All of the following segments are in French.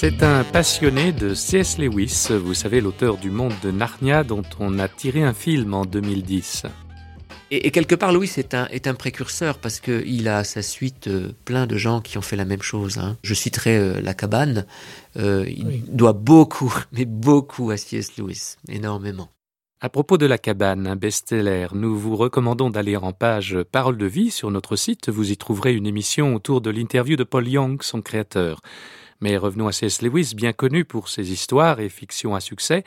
C'est un passionné de C.S. Lewis, vous savez, l'auteur du Monde de Narnia dont on a tiré un film en 2010. Et, quelque part, Louis est un, est un précurseur parce qu'il a à sa suite euh, plein de gens qui ont fait la même chose. Hein. Je citerai euh, La Cabane. Euh, il doit beaucoup, mais beaucoup à C.S. Lewis, énormément. À propos de La Cabane, un best-seller, nous vous recommandons d'aller en page Parole de vie sur notre site. Vous y trouverez une émission autour de l'interview de Paul Young, son créateur. Mais revenons à C.S. Lewis, bien connu pour ses histoires et fictions à succès.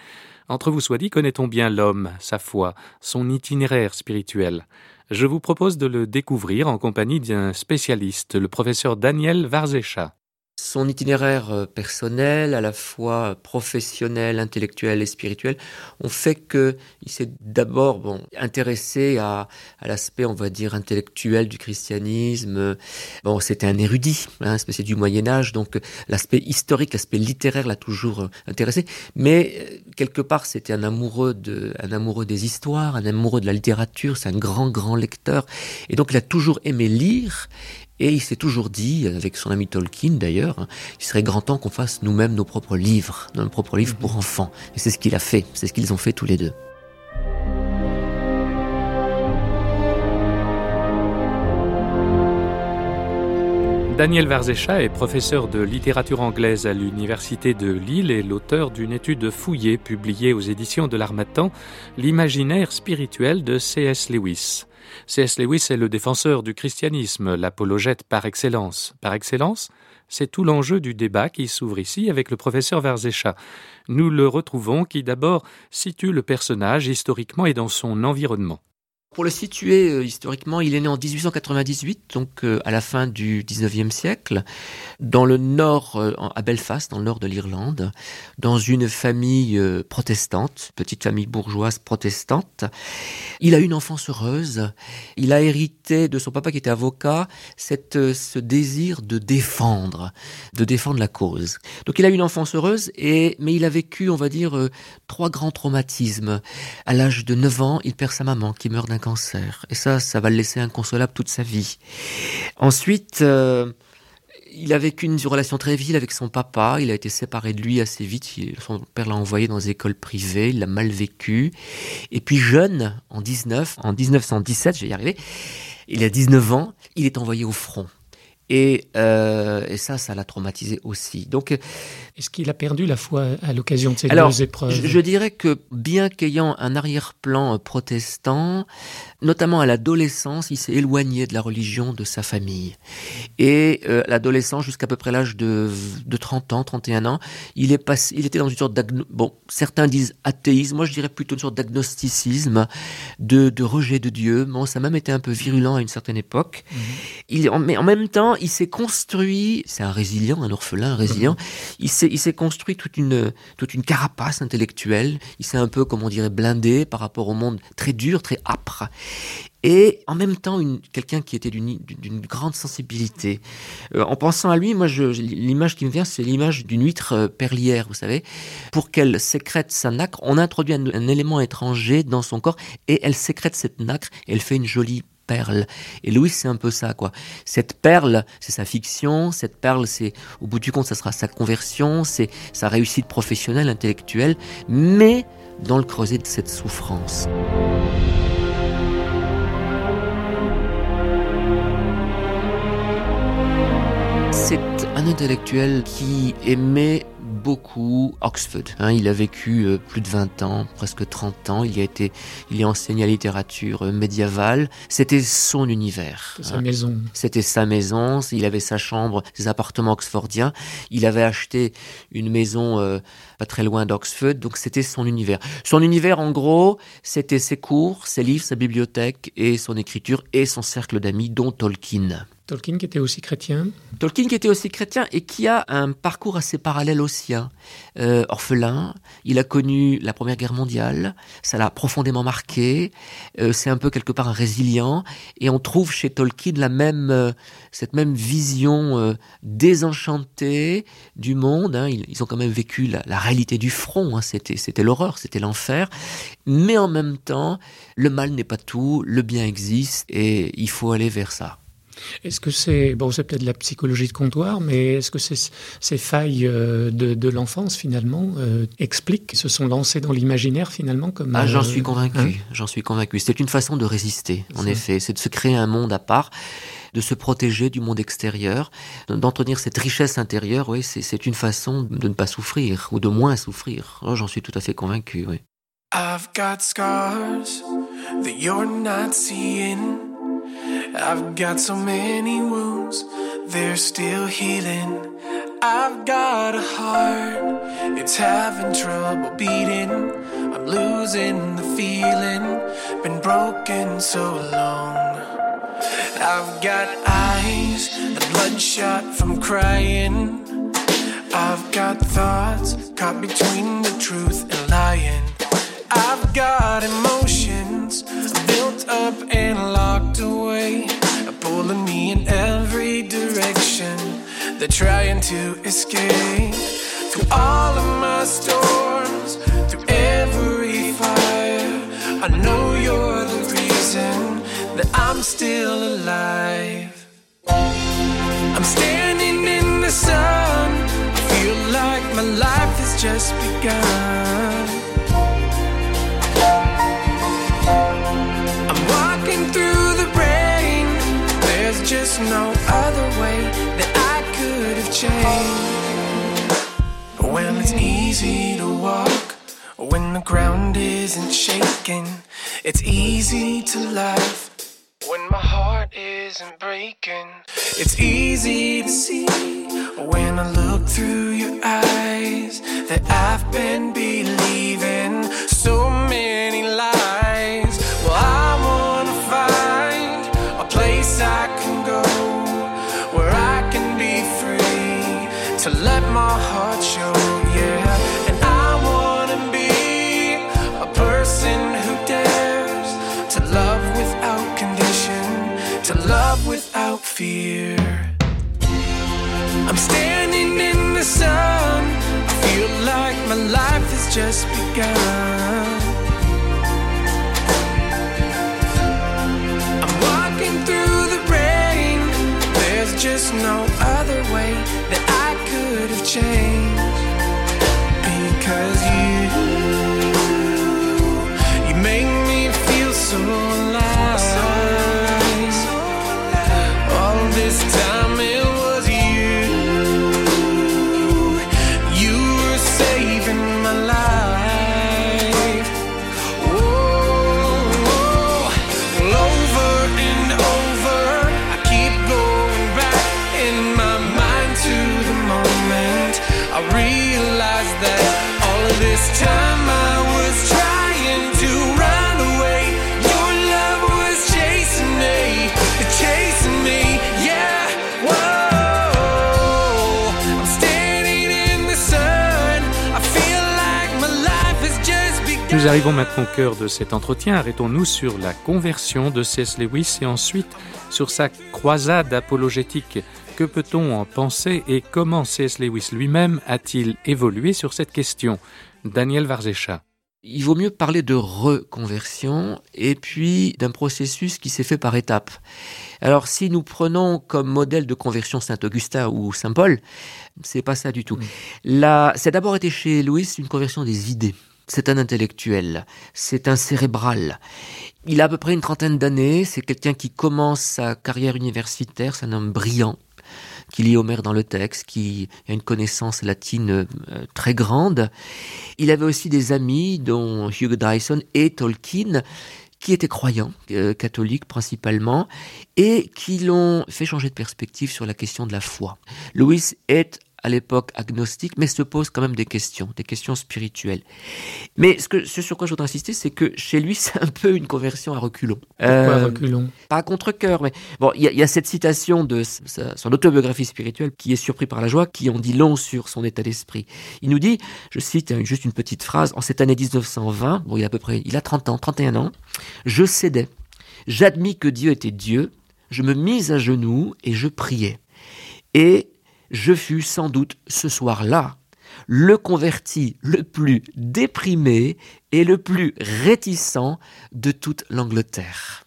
Entre vous soit dit, connaît-on bien l'homme, sa foi, son itinéraire spirituel? Je vous propose de le découvrir en compagnie d'un spécialiste, le professeur Daniel Varzescha son itinéraire euh, personnel, à la fois professionnel, intellectuel et spirituel, ont fait que il s'est d'abord bon intéressé à, l'aspect, on va dire, intellectuel du christianisme. Bon, c'était un érudit, hein, du Moyen Âge, donc l'aspect historique, l'aspect littéraire l'a toujours euh, intéressé. Mais euh, quelque part, c'était un amoureux de, un amoureux des histoires, un amoureux de la littérature. C'est un grand, grand lecteur, et donc il a toujours aimé lire. Et il s'est toujours dit, avec son ami Tolkien d'ailleurs, il serait grand temps qu'on fasse nous-mêmes nos propres livres, nos propres livres pour mhm. enfants. Et c'est ce qu'il a fait, c'est ce qu'ils ont fait tous les deux. Daniel Varzescha est professeur de littérature anglaise à l'Université de Lille et l'auteur d'une étude fouillée publiée aux éditions de l'Armatan, L'imaginaire spirituel de C.S. Lewis. C.S. Lewis est le défenseur du christianisme, l'apologète par excellence. Par excellence, c'est tout l'enjeu du débat qui s'ouvre ici avec le professeur Varzescha. Nous le retrouvons qui d'abord situe le personnage historiquement et dans son environnement. Pour le situer euh, historiquement, il est né en 1898, donc euh, à la fin du 19e siècle, dans le nord, euh, à Belfast, dans le nord de l'Irlande, dans une famille protestante, petite famille bourgeoise protestante. Il a une enfance heureuse. Il a hérité de son papa qui était avocat cette, ce désir de défendre, de défendre la cause. Donc il a une enfance heureuse, et, mais il a vécu, on va dire, trois grands traumatismes. À l'âge de 9 ans, il perd sa maman qui meurt d'un cancer. Et ça, ça va le laisser inconsolable toute sa vie. Ensuite, euh, il a vécu une relation très vile avec son papa. Il a été séparé de lui assez vite. son père l'a envoyé dans des écoles privées. Il l'a mal vécu. Et puis jeune, en 19, en 1917, je vais il a 19 ans, il est envoyé au front. Et, euh, et, ça, ça l'a traumatisé aussi. Donc, est-ce qu'il a perdu la foi à l'occasion de ces deux épreuves je, je, dirais que bien qu'ayant un arrière-plan protestant, notamment à l'adolescence, il s'est éloigné de la religion de sa famille. Et euh, l'adolescence, jusqu'à peu près l'âge de, de 30 ans, 31 ans, il est passé, il était dans une sorte d'agno... Bon, certains disent athéisme, moi je dirais plutôt une sorte d'agnosticisme, de, de rejet de Dieu. Bon, ça a même été un peu virulent à une certaine époque. Mhm. Il, mais en même temps, il s'est construit, c'est un résilient, un orphelin, un résilient, mhm. il s'est construit toute une, toute une carapace intellectuelle. Il s'est un peu, comme on dirait, blindé par rapport au monde très dur, très âpre. Et en même temps, quelqu'un qui était d'une grande sensibilité. Euh, en pensant à lui, moi, l'image qui me vient, c'est l'image d'une huître euh, perlière, vous savez. Pour qu'elle sécrète sa nacre, on introduit un, un, élément étranger dans son corps et elle sécrète cette nacre et elle fait une jolie perle. Et Louis, c'est un peu ça, quoi. Cette perle, c'est sa fiction. Cette perle, c'est, au bout du compte, ça sera sa conversion, c'est sa réussite professionnelle, intellectuelle, mais dans le creuset de cette souffrance. C'est un intellectuel qui aimait beaucoup Oxford. Hein, il a vécu euh, plus de 20 ans, presque 30 ans. Il y a été, il a enseigné la littérature euh, médiévale. C'était son univers. Sa hein. maison. C'était sa maison. Il avait sa chambre, ses appartements oxfordiens. Il avait acheté une maison euh, pas très loin d'Oxford. Donc c'était son univers. Son univers, en gros, c'était ses cours, ses livres, sa bibliothèque et son écriture et son cercle d'amis, dont Tolkien. Tolkien qui était aussi chrétien Tolkien qui était aussi chrétien et qui a un parcours assez parallèle au sien. Euh, orphelin, il a connu la Première Guerre mondiale, ça l'a profondément marqué, euh, c'est un peu quelque part un résilient, et on trouve chez Tolkien la même, euh, cette même vision désenchantée du monde. Hein. Ils, ont quand même vécu la, réalité du front, hein. c'était, c'était l'horreur, c'était l'enfer, mais en même temps, le mal n'est pas tout, le bien existe, et il faut aller vers ça. Est-ce que c'est bon, c'est peut-être de la psychologie de comptoir, mais est-ce que ces failles euh, de, l'enfance finalement euh, expliquent qu'ils se sont lancés dans l'imaginaire finalement comme Ah, j'en euh, suis convaincu. Hein j'en suis convaincu. C'est une façon de résister. En effet, c'est de se créer un monde à part de se protéger du monde extérieur, d'entretenir cette richesse intérieure, oui, c'est une façon de ne pas souffrir, ou de moins souffrir. Oh, j'en suis tout à fait convaincu, oui. I've got scars that you're not seeing. I've got so many wounds, they're still healing. I've got a heart, it's having trouble beating. I'm losing the feeling, been broken so long. I've got eyes, the bloodshot from crying. I've got thoughts caught between the truth and lying. I've got emotions built up and locked away, pulling me in every direction. They're trying to escape through all of my storms, through every fire. I know you're the reason that I'm still alive. I'm standing in the sun, I feel like my life has just begun. Just no other way that I could have changed. Well, it's easy to walk when the ground isn't shaking. It's easy to laugh when my heart isn't breaking. It's easy to see when I look through your eyes that I've been believing so many to let my heart show, yeah. And I wanna be a person who dares to love without condition, to love without fear. I'm standing in the sun, I feel like my life has just begun. I'm walking through the rain, there's just no change because you Nous arrivons maintenant au cœur de cet entretien. Arrêtons-nous sur la conversion de C.S. Lewis et ensuite sur sa croisade apologétique. Que peut-on en penser et comment C.S. Lewis lui-même a-t-il évolué sur cette question? Daniel Varzescha. Il vaut mieux parler de reconversion et puis d'un processus qui s'est fait par étapes. Alors, si nous prenons comme modèle de conversion Saint-Augustin ou Saint-Paul, c'est pas ça du tout. Là, c'est d'abord été chez Louis une conversion des idées. C'est un intellectuel, c'est un cérébral. Il a à peu près une trentaine d'années, c'est quelqu'un qui commence sa carrière universitaire, c'est un homme brillant, qui lit Homère dans le texte, qui a une connaissance latine euh, très grande. Il avait aussi des amis, dont Hugh Dyson et Tolkien, qui étaient croyants, euh, catholiques principalement, et qui l'ont fait changer de perspective sur la question de la foi. Louis est à l'époque agnostique, mais se pose quand même des questions, des questions spirituelles. Mais ce, que, ce sur quoi je voudrais insister, c'est que chez lui, c'est un peu une conversion à reculons. Pourquoi euh, reculons? Pas à contre-coeur, mais bon, il y, y, a cette citation de son autobiographie spirituelle qui est surpris par la joie, qui en dit long sur son état d'esprit. Il nous dit, je cite hein, juste une petite phrase, en cette année 1920, bon, il a à peu près, il a 30 ans, 31 ans, je cédais. J'admis que Dieu était Dieu, je me mis à genoux et je priais. Et je fus sans doute ce soir-là le converti le plus déprimé et le plus réticent de toute l'Angleterre.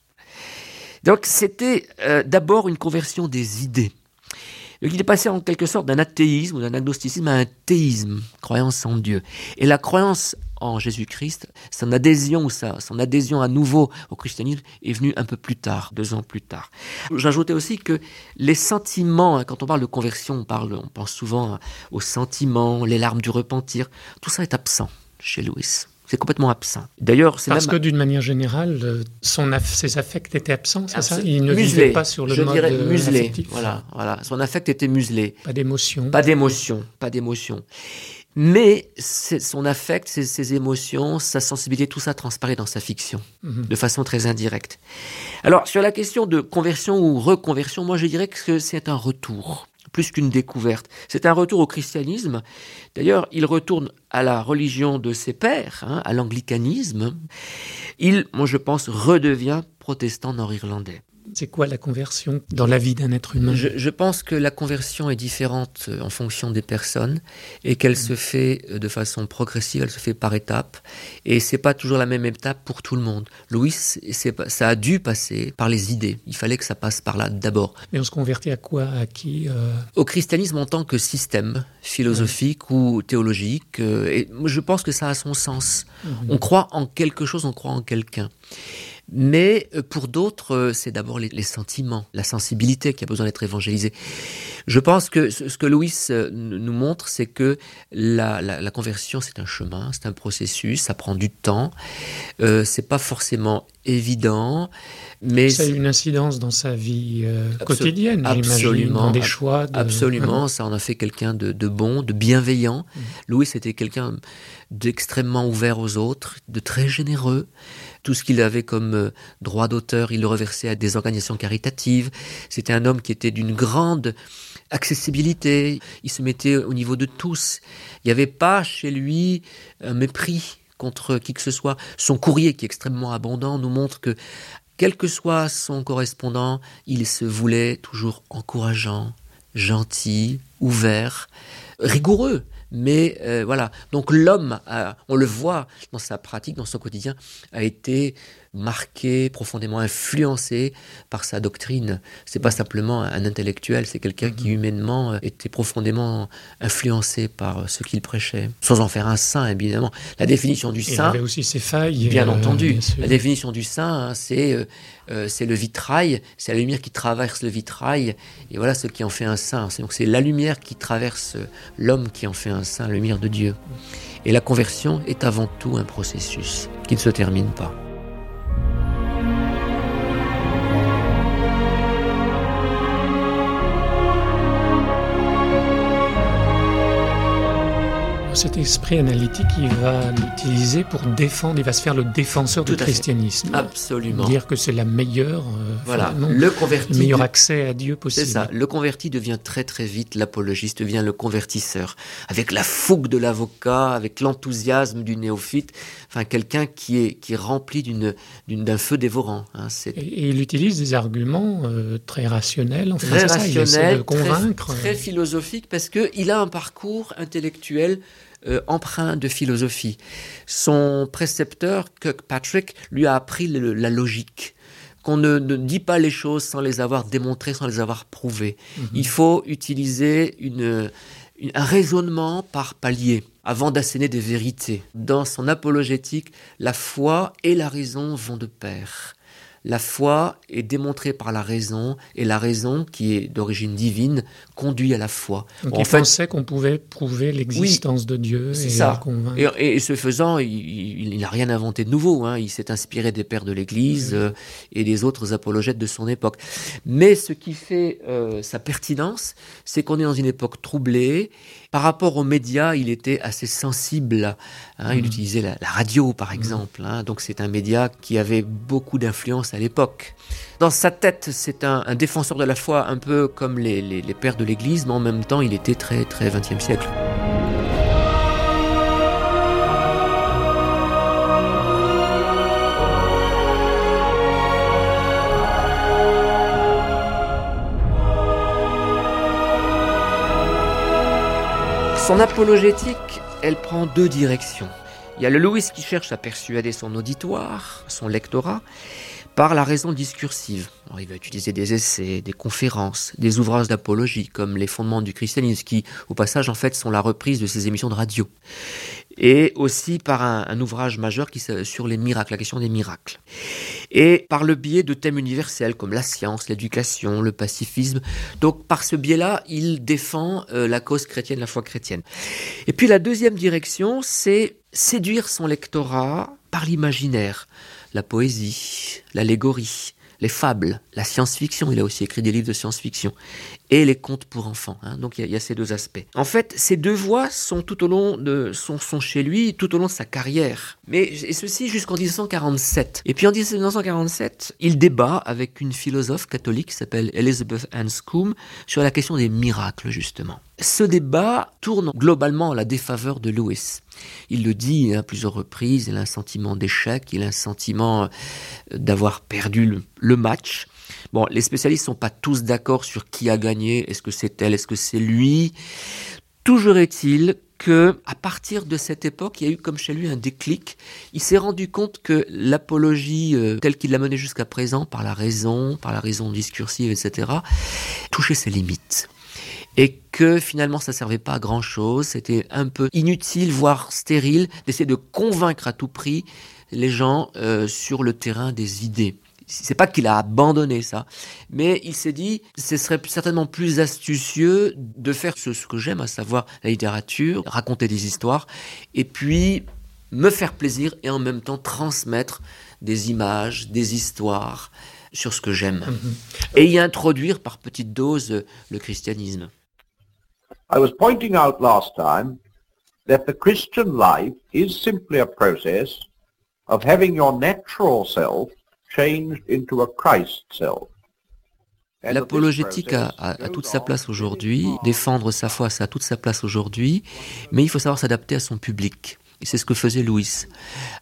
Donc c'était euh, d'abord une conversion des idées. Il est passé en quelque sorte d'un athéisme ou d'un agnosticisme à un théisme, croyance en Dieu. Et la croyance en Jésus-Christ, son adhésion, son adhésion à nouveau au christianisme est venue un peu plus tard, deux ans plus tard. J'ajoutais aussi que les sentiments, hein, quand on parle de conversion, on, parle, on pense souvent aux sentiments, les larmes du repentir, tout ça est absent chez Louis. C'est complètement absent. D'ailleurs, c'est parce que d'une manière générale, euh, ses affects étaient absents, c'est ça? Il ne vivait pas sur le je mode dirais euh, muselé. Voilà, voilà. Son affect était muselé. Pas d'émotion. Pas d'émotion. Pas d'émotion. Mais son affect, ses, émotions, sa sensibilité, tout ça transparaît dans sa fiction, mhm. de façon très indirecte. Alors, sur la question de conversion ou reconversion, moi je dirais que c'est un retour, plus qu'une découverte. C'est un retour au christianisme. D'ailleurs, il retourne à la religion de ses pères, hein, à l'anglicanisme. Il, moi je pense, redevient protestant nord-irlandais. C'est quoi la conversion dans la vie d'un être humain? Je, pense que la conversion est différente euh, en fonction des personnes et qu'elle se fait euh, de façon progressive, elle se fait par étapes. Et c'est pas toujours la même étape pour tout le monde. Louis, ça a dû passer par les idées. Il fallait que ça passe par là d'abord. Mais on se convertit à quoi? À qui euh? Au christianisme en tant que système philosophique ou théologique. Et je pense que ça a son sens. Mhm. On croit en quelque chose, on croit en quelqu'un. Mais euh, pour d'autres, euh, c'est d'abord les, sentiments, la sensibilité qui a besoin d'être évangélisée. Je pense que ce que Louis euh, nous montre, c'est que la, conversion, c'est un chemin, c'est un processus, ça prend du temps, euh, c'est pas forcément évident, mais ça a une incidence dans sa vie quotidienne, absolument, dans des choix. Absolument, ça en a fait quelqu'un de, bon, de bienveillant. Mmh. Louis était quelqu'un d'extrêmement ouvert aux autres, de très généreux. Tout ce qu'il avait comme euh, droit d'auteur, il le reversait à des organisations caritatives. C'était un homme qui était d'une grande accessibilité. Il se mettait au niveau de tous. Il n'y avait pas chez lui un mépris contre qui que ce soit. Son courrier, qui est extrêmement abondant, nous montre que, quel que soit son correspondant, il se voulait toujours encourageant, gentil, ouvert, rigoureux. Mais euh, voilà, donc l'homme, on le voit dans sa pratique, dans son quotidien, a été marqué, profondément influencé par sa doctrine. C'est pas simplement un intellectuel, c'est quelqu'un qui mhm. humainement euh, était profondément influencé par euh, ce qu'il prêchait, sans en faire un saint évidemment. La définition du saint. Il avait aussi ses failles. Bien entendu. la définition du saint, hein, c'est c'est le vitrail, c'est la lumière qui traverse le vitrail, et voilà ce qui en fait un saint. Donc c'est la lumière qui traverse l'homme qui en fait un saint, la lumière de Dieu. Et la conversion est avant tout un processus qui ne se termine pas. Cet esprit analytique, il va l'utiliser pour défendre, il va se faire le défenseur du christianisme. Absolument. Dire que c'est la meilleure, euh, voilà, le converti, meilleur accès à Dieu possible. C'est ça. Le converti devient très très vite l'apologiste, devient le convertisseur, avec la fougue de l'avocat, avec l'enthousiasme du néophyte, enfin quelqu'un qui est qui est rempli d'une d'un feu dévorant. Hein, et, il utilise des arguments euh, très rationnels, enfin, très rationnels, convaincre, très, très philosophiques, parce que il a un parcours intellectuel euh, empreint de philosophie. Son précepteur, Kirkpatrick, lui a appris la logique qu'on ne, dit pas les choses sans les avoir démontrées, sans les avoir prouvées. Mhm. Il faut utiliser un raisonnement par palier avant d'asséner des vérités. Dans son apologétique, la foi et la raison vont de pair. La foi est démontrée par la raison, et la raison, qui est d'origine divine, conduit à la foi. Donc il pensait qu'on pouvait prouver l'existence de Dieu et ça. Et, et, ce faisant, il, n'a rien inventé de nouveau. Hein. Il s'est inspiré des pères de l'Église euh, et des autres apologètes de son époque. Mais ce qui fait euh, sa pertinence, c'est qu'on est dans une époque troublée. Par rapport aux médias, il était assez sensible. Hein. Il mmh. utilisait la, radio, par mmh. exemple. Hein. Donc c'est un média qui avait beaucoup d'influence à l'époque. Dans sa tête, c'est un, défenseur de la foi, un peu comme les, les pères de l'Église, mais en même temps, il était très, très 20e siècle. Son apologétique, elle prend deux directions. Il y a le Louis qui cherche à persuader son auditoire, son lectorat, par la raison discursive. il va utiliser des essais, des conférences, des ouvrages d'apologie comme les fondements du christianisme qui, au passage, en fait, sont la reprise de ses émissions de radio. Et aussi par un, ouvrage majeur qui sur les miracles, la question des miracles. Et par le biais de thèmes universels comme la science, l'éducation, le pacifisme. Donc par ce biais-là, il défend euh, la cause chrétienne, la foi chrétienne. Et puis la deuxième direction, c'est séduire son lectorat par l'imaginaire la poésie, l'allégorie, les fables, la science-fiction. Il a aussi écrit des livres de science-fiction et les contes pour enfants. Hein. Donc il y, a ces deux aspects. En fait, ces deux voies sont tout au long de sont, chez lui tout au long de sa carrière. Mais et ceci jusqu'en 1947. Et puis en 1947, il débat avec une philosophe catholique qui s'appelle Elizabeth Anscombe sur la question des miracles justement. Ce débat tourne globalement à la défaveur de Lewis. Il le dit à plusieurs reprises, il a un sentiment d'échec, il a un sentiment d'avoir perdu le match. Bon, les spécialistes sont pas tous d'accord sur qui a gagné. Est-ce que c'est elle? Est-ce que c'est lui? Toujours est-il que, à partir de cette époque, il y a eu comme chez lui un déclic. Il s'est rendu compte que l'apologie euh, telle qu'il l'a menée jusqu'à présent, par la raison, par la raison discursive, etc., touchait ses limites et que finalement ça servait pas à grand chose, c'était un peu inutile, voire stérile, d'essayer de convaincre à tout prix les gens euh, sur le terrain des idées c'est pas qu'il a abandonné ça, mais il s'est dit, ce serait certainement plus astucieux de faire ce, que j'aime, à savoir la littérature, raconter des histoires, et puis me faire plaisir et en même temps transmettre des images, des histoires sur ce que j'aime. Mm-hmm. Et y introduire par petites doses le christianisme. I was pointing out last time that the Christian life is simply a process of having your natural self L'apologétique a, toute sa place aujourd'hui, défendre sa foi, ça a toute sa place aujourd'hui, mais il faut savoir s'adapter à son public. Et c'est ce que faisait Louis.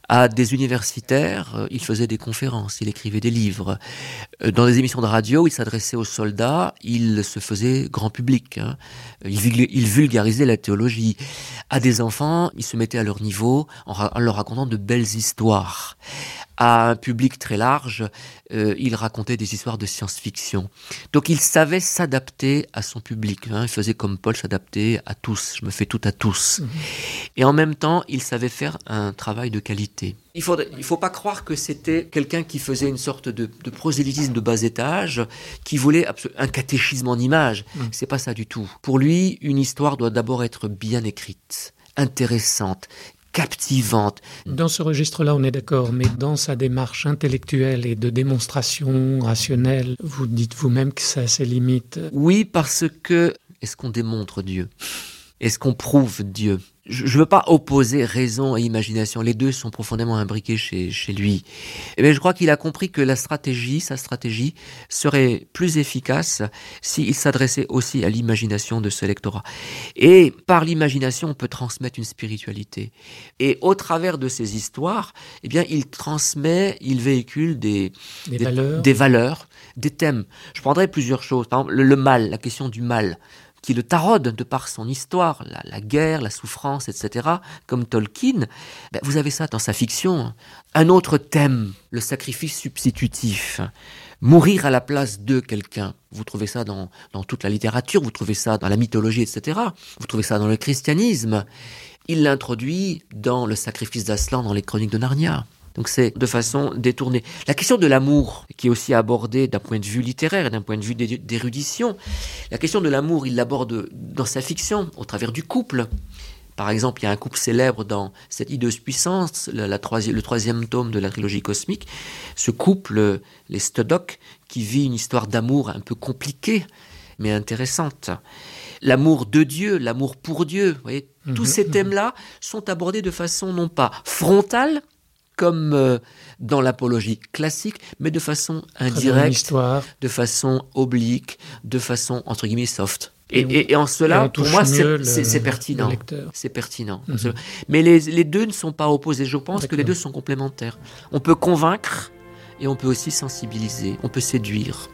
À des universitaires, euh, il faisait des conférences, il écrivait des livres. Euh, dans des émissions de radio, il s'adressait aux soldats, il se faisait grand public. Hein. Il, vulgarisait la théologie. À des enfants, il se mettait à leur niveau en leur racontant de belles histoires à un public très large, euh, il racontait des histoires de science-fiction. Donc il savait s'adapter à son public. Hein. Il faisait comme Paul s'adapter à tous. Je me fais tout à tous. Mhm. Et en même temps, il savait faire un travail de qualité. Il ne il faut pas croire que c'était quelqu'un qui faisait une sorte de, prosélytisme de bas étage, qui voulait un catéchisme en images. Ce mhm. C'est pas ça du tout. Pour lui, une histoire doit d'abord être bien écrite intéressante, captivante. Dans ce registre-là, on est d'accord, mais dans sa démarche intellectuelle et de démonstration rationnelle, vous dites vous-même que ça a ses limites. Oui, parce que est-ce qu'on démontre Dieu? Est-ce qu'on prouve Dieu? Je ne veux pas opposer raison et imagination. Les deux sont profondément imbriqués chez, chez lui. Mais eh je crois qu'il a compris que la stratégie, sa stratégie, serait plus efficace s'il s'adressait aussi à l'imagination de ce lectorat. Et par l'imagination, on peut transmettre une spiritualité. Et au travers de ces histoires, eh bien, il transmet, il véhicule des, des, valeurs. des valeurs, des thèmes. Je prendrai plusieurs choses. Par exemple, le mal, la question du mal qui le taraude de par son histoire, la, guerre, la souffrance, etc., comme Tolkien, ben, vous avez ça dans sa fiction. Un autre thème, le sacrifice substitutif. Mourir à la place de quelqu'un. Vous trouvez ça dans, dans toute la littérature, vous trouvez ça dans la mythologie, etc. Vous trouvez ça dans le christianisme. Il l'introduit dans le sacrifice d'Aslan dans les chroniques de Narnia. Donc c'est de façon détournée. La question de l'amour, qui est aussi abordée d'un point de vue littéraire et d'un point de vue d'érudition, la question de l'amour, il l'aborde dans sa fiction, au travers du couple. Par exemple, il y a un couple célèbre dans cette hideuse puissance, le troisième tome de la trilogie cosmique. Ce couple, les Stodoc, qui vit une histoire d'amour un peu compliquée, mais intéressante. L'amour de Dieu, l'amour pour Dieu, voyez, tous mhm, ces mhm. thèmes-là sont abordés de façon non pas frontale, comme euh, dans l'apologie classique, mais de façon indirecte, de façon oblique, de façon entre guillemets soft. Et, en cela, pour moi, c'est pertinent. C'est pertinent. Mhm. Mais les, les, deux ne sont pas opposés. Je pense que les deux sont complémentaires. On peut convaincre et on peut aussi sensibiliser. On peut séduire.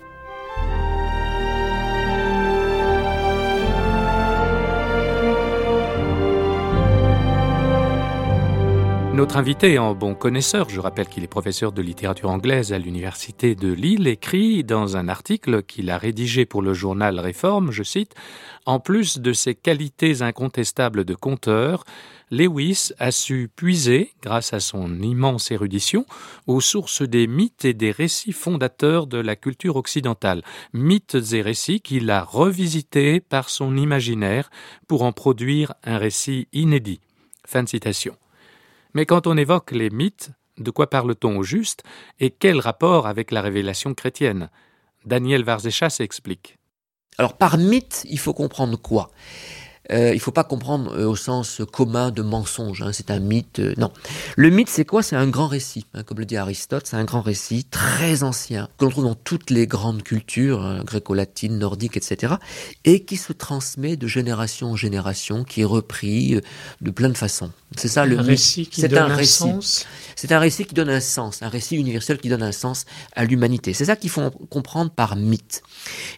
Notre invité en bon connaisseur, je rappelle qu'il est professeur de littérature anglaise à l'université de Lille, écrit dans un article qu'il a rédigé pour le journal Réforme, je cite, En plus de ses qualités incontestables de conteur, Lewis a su puiser, grâce à son immense érudition, aux sources des mythes et des récits fondateurs de la culture occidentale, mythes et récits qu'il a revisités par son imaginaire pour en produire un récit inédit. Fin de citation. Mais quand on évoque les mythes, de quoi parle-t-on au juste et quel rapport avec la révélation chrétienne? Daniel Varzécha s'explique. Alors par mythe, il faut comprendre quoi? Euh, il ne faut pas comprendre euh, au sens commun de mensonge. Hein, c'est un mythe. Euh, non. Le mythe, c'est quoi? C'est un grand récit. Hein, comme le dit Aristote, c'est un grand récit très ancien, que l'on trouve dans toutes les grandes cultures, hein, gréco-latines, nordiques, etc., et qui se transmet de génération en génération, qui est repris de plein de façons. C'est ça le récit C'est un récit. C'est un récit qui donne un sens, un récit universel qui donne un sens à l'humanité. C'est ça qu'il faut comprendre par mythe.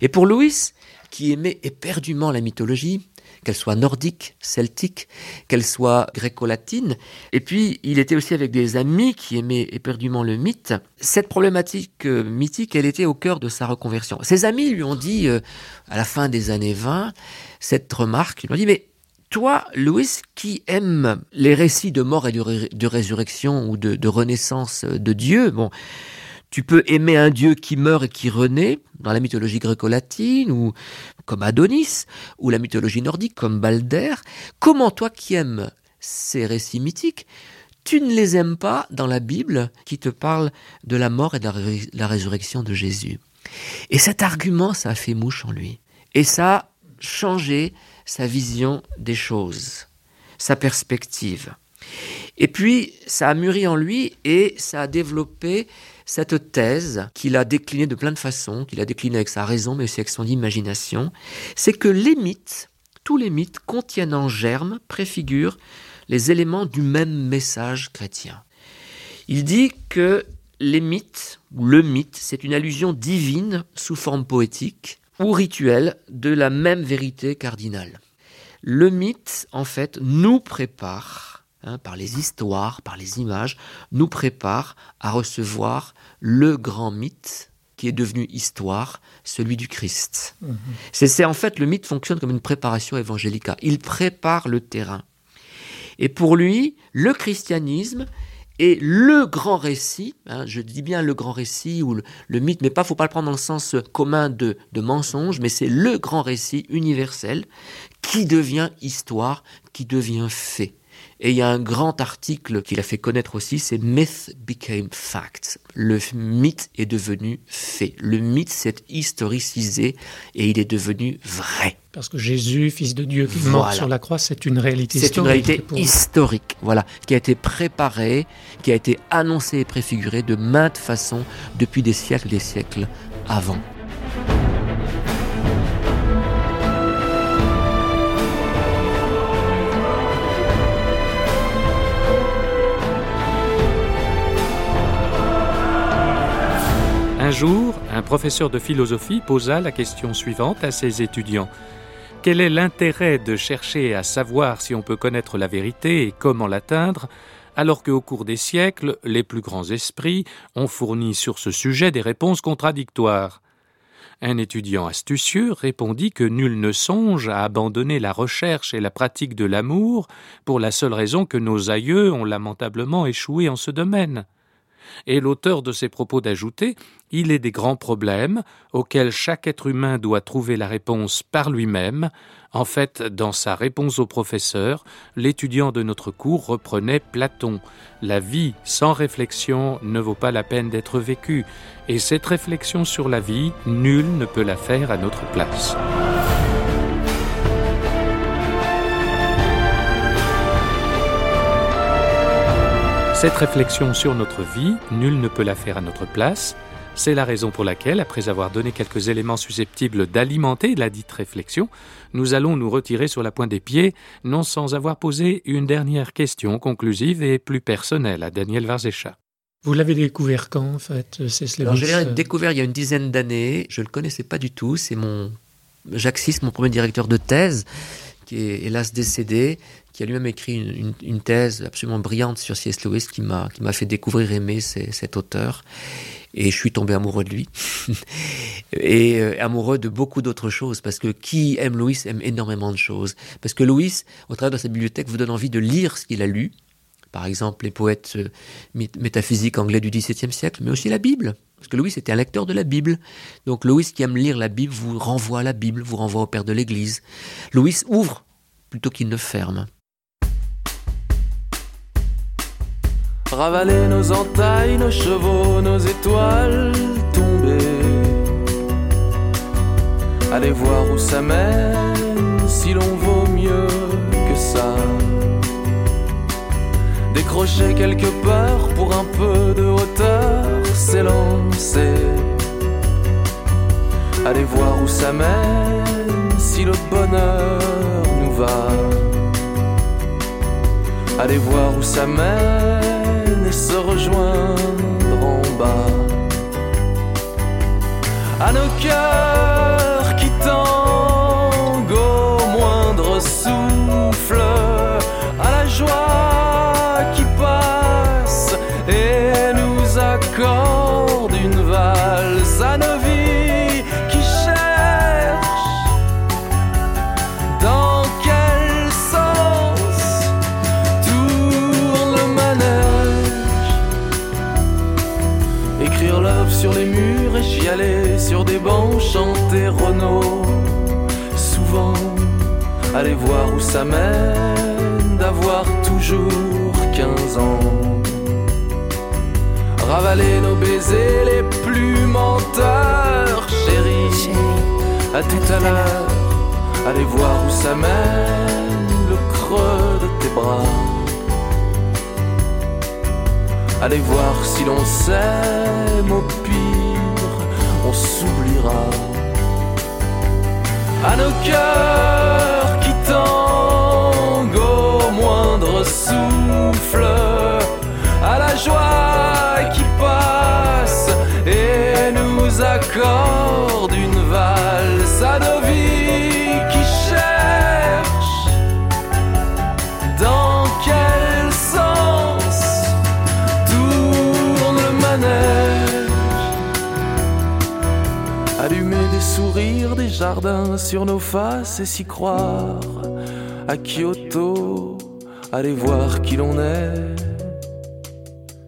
Et pour Louis, qui aimait éperdument la mythologie, qu'elle soit nordique, celtique, qu'elle soit gréco-latine. Et puis, il était aussi avec des amis qui aimaient éperdument le mythe. Cette problématique euh, mythique, elle était au cœur de sa reconversion. Ses amis lui ont dit, euh, à la fin des années 20, cette remarque, ils lui ont dit, mais toi, Louis, qui aime les récits de mort et de, résurrection ou de, de, renaissance de Dieu, bon, tu peux aimer un dieu qui meurt et qui renaît, dans la mythologie gréco-latine, ou comme Adonis, ou la mythologie nordique comme Balder. Comment toi qui aimes ces récits mythiques, tu ne les aimes pas dans la Bible qui te parle de la mort et de la, résurrection de Jésus? Et cet argument, ça a fait mouche en lui. Et ça a changé sa vision des choses, sa perspective. Et puis, ça a mûri en lui et ça a développé cette thèse qu'il a déclinée de plein de façons, qu'il a déclinée avec sa raison, mais aussi avec son imagination, c'est que les mythes, tous les mythes contiennent en germe, préfigurent les éléments du même message chrétien. Il dit que les mythes, ou le mythe, c'est une allusion divine sous forme poétique ou rituelle de la même vérité cardinale. Le mythe, en fait, nous prépare Hein, par les histoires, par les images, nous prépare à recevoir le grand mythe qui est devenu histoire, celui du Christ. Mhm. C'est en fait le mythe fonctionne comme une préparation évangélique. Il prépare le terrain. Et pour lui, le christianisme est le grand récit, hein, je dis bien le grand récit ou le, mythe, mais pas, faut pas le prendre dans le sens commun de, de mensonge, mais c'est le grand récit universel qui devient histoire, qui devient fait. Et il y a un grand article qu'il a fait connaître aussi, c'est Myth Became Fact. Le mythe est devenu fait. Le mythe s'est historicisé et il est devenu vrai. Parce que Jésus, fils de Dieu, qui est mort sur la croix, c'est une réalité historique. C'est une réalité historique, voilà, qui a été préparée, qui a été annoncée et préfigurée de maintes façons depuis des siècles et des siècles avant. Un jour, un professeur de philosophie posa la question suivante à ses étudiants. Quel est l'intérêt de chercher à savoir si on peut connaître la vérité et comment l'atteindre, alors qu'au cours des siècles, les plus grands esprits ont fourni sur ce sujet des réponses contradictoires? Un étudiant astucieux répondit que nul ne songe à abandonner la recherche et la pratique de l'amour pour la seule raison que nos aïeux ont lamentablement échoué en ce domaine. Et l'auteur de ces propos d'ajouter Il est des grands problèmes auxquels chaque être humain doit trouver la réponse par lui-même. En fait, dans sa réponse au professeur, l'étudiant de notre cours reprenait Platon. La vie sans réflexion ne vaut pas la peine d'être vécue, et cette réflexion sur la vie, nul ne peut la faire à notre place. Cette réflexion sur notre vie, nul ne peut la faire à notre place. C'est la raison pour laquelle, après avoir donné quelques éléments susceptibles d'alimenter la dite réflexion, nous allons nous retirer sur la pointe des pieds, non sans avoir posé une dernière question conclusive et plus personnelle à Daniel Varzécha. Vous l'avez découvert quand, en fait, c'est Alors, je l'ai découvert il y a une dizaine d'années. Je ne le connaissais pas du tout. C'est mon Jacques Six, mon premier directeur de thèse, qui est hélas décédé, qui a lui-même écrit une, thèse absolument brillante sur C.S. Lewis, qui m'a fait découvrir aimer cet auteur. Et je suis tombé amoureux de lui. et euh, amoureux de beaucoup d'autres choses. Parce que qui aime Lewis aime énormément de choses. Parce que Lewis, au travers de sa bibliothèque, vous donne envie de lire ce qu'il a lu. Par exemple, les poètes euh, métaphysiques anglais du XVIIe siècle, mais aussi la Bible. Parce que Louis était un lecteur de la Bible. Donc Louis qui aime lire la Bible vous renvoie à la Bible, vous renvoie au Père de l'Église. Louis ouvre plutôt qu'il ne ferme. Ravaler nos entailles, nos chevaux, nos étoiles tombées. Allez voir où ça mène, si l'on vaut mieux que ça. Décrocher quelque part pour un peu de hauteur, s'élancer. Allez voir où ça mène, si le bonheur nous va. Allez voir où ça mène se rejoindre en bas. À nos cœurs ça mène d'avoir toujours 15 ans. Ravaler nos baisers les plus menteurs, chérie. À tout à l'heure, allez voir où ça mène le creux de tes bras. Allez voir si l'on s'aime au pire, on s'oubliera. À nos cœurs à la joie qui passe et nous accorde une valse à nos vies qui cherchent. Dans quel sens tourne le manège Allumer des sourires, des jardins sur nos faces et s'y croire. À Kyoto, aller voir qui l'on est.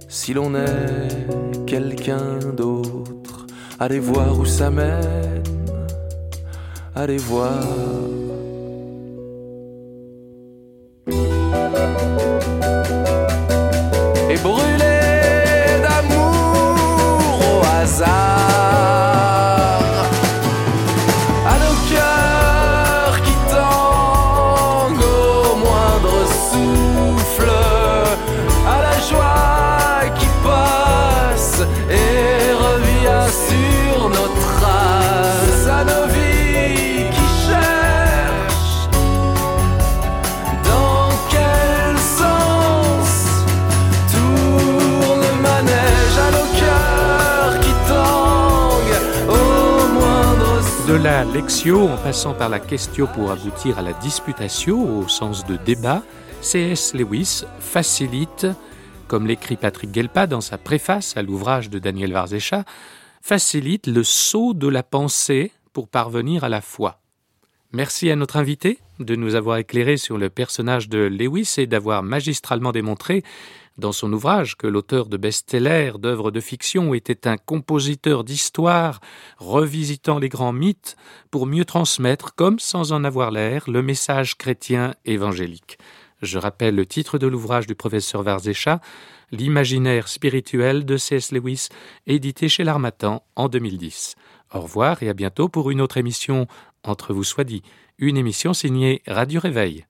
Si l'on est quelqu'un d'autre, allez voir où ça mène. Allez voir. Lectio, en passant par la question pour aboutir à la disputatio, au sens de débat, C.S. Lewis facilite, comme l'écrit Patrick Gelpa dans sa préface à l'ouvrage de Daniel Varzécha, facilite le saut de la pensée pour parvenir à la foi. Merci à notre invité de nous avoir éclairé sur le personnage de Lewis et d'avoir magistralement démontré dans son ouvrage que l'auteur de best-sellers, d'œuvres de fiction, était un compositeur d'histoire, revisitant les grands mythes pour mieux transmettre, comme sans en avoir l'air, le message chrétien évangélique. Je rappelle le titre de l'ouvrage du professeur Varzécha, L'imaginaire spirituel de C.S. Lewis, édité chez l'Armatan en 2010. Au revoir et à bientôt pour une autre émission Entre vous soit dit, une émission signée Radio Réveil.